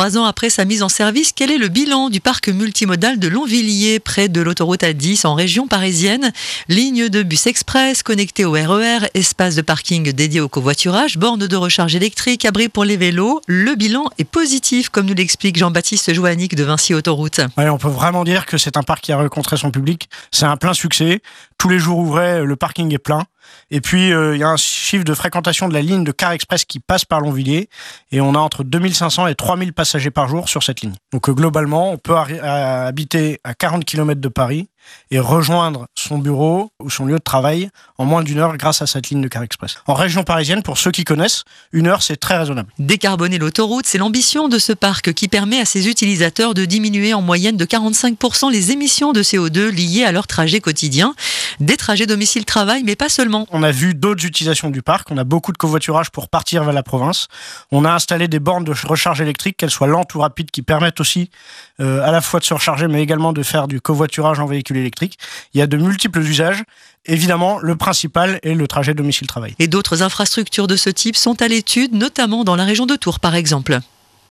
Trois ans après sa mise en service, quel est le bilan du parc multimodal de Longvilliers, près de l'autoroute A10 en région parisienne? Ligne de bus express connectée au RER, e espace de parking dédié au covoiturage, borne de recharge électrique, abri pour les vélos. Le bilan est positif, comme nous l'explique Jean-Baptiste Joannick de Vinci Autoroute. on peut vraiment dire que c'est un parc qui a rencontré son public. C'est un plein succès. Tous les jours ouvrés, le parking est plein. Et puis, euh, il y a un chiffre de fréquentation de la ligne de Car Express qui passe par Longvilliers. Et on a entre 2500 et 3000 passagers par jour sur cette ligne. Donc, euh, globalement, on peut habiter à 40 km de Paris et rejoindre son bureau ou son lieu de travail en moins d'une heure grâce à cette ligne de Car Express. En région parisienne, pour ceux qui connaissent, une heure, c'est très raisonnable. Décarboner l'autoroute, c'est l'ambition de ce parc qui permet à ses utilisateurs de diminuer en moyenne de 45% les émissions de CO2 liées à leur trajet quotidien. Des trajets domicile-travail, mais pas seulement. On a vu d'autres utilisations du parc. On a beaucoup de covoiturage pour partir vers la province. On a installé des bornes de recharge électrique, qu'elles soient lentes ou rapides, qui permettent aussi euh, à la fois de se recharger, mais également de faire du covoiturage en électrique. Il y a de multiples usages. Évidemment, le principal est le trajet domicile-travail. Et d'autres infrastructures de ce type sont à l'étude, notamment dans la région de Tours, par exemple.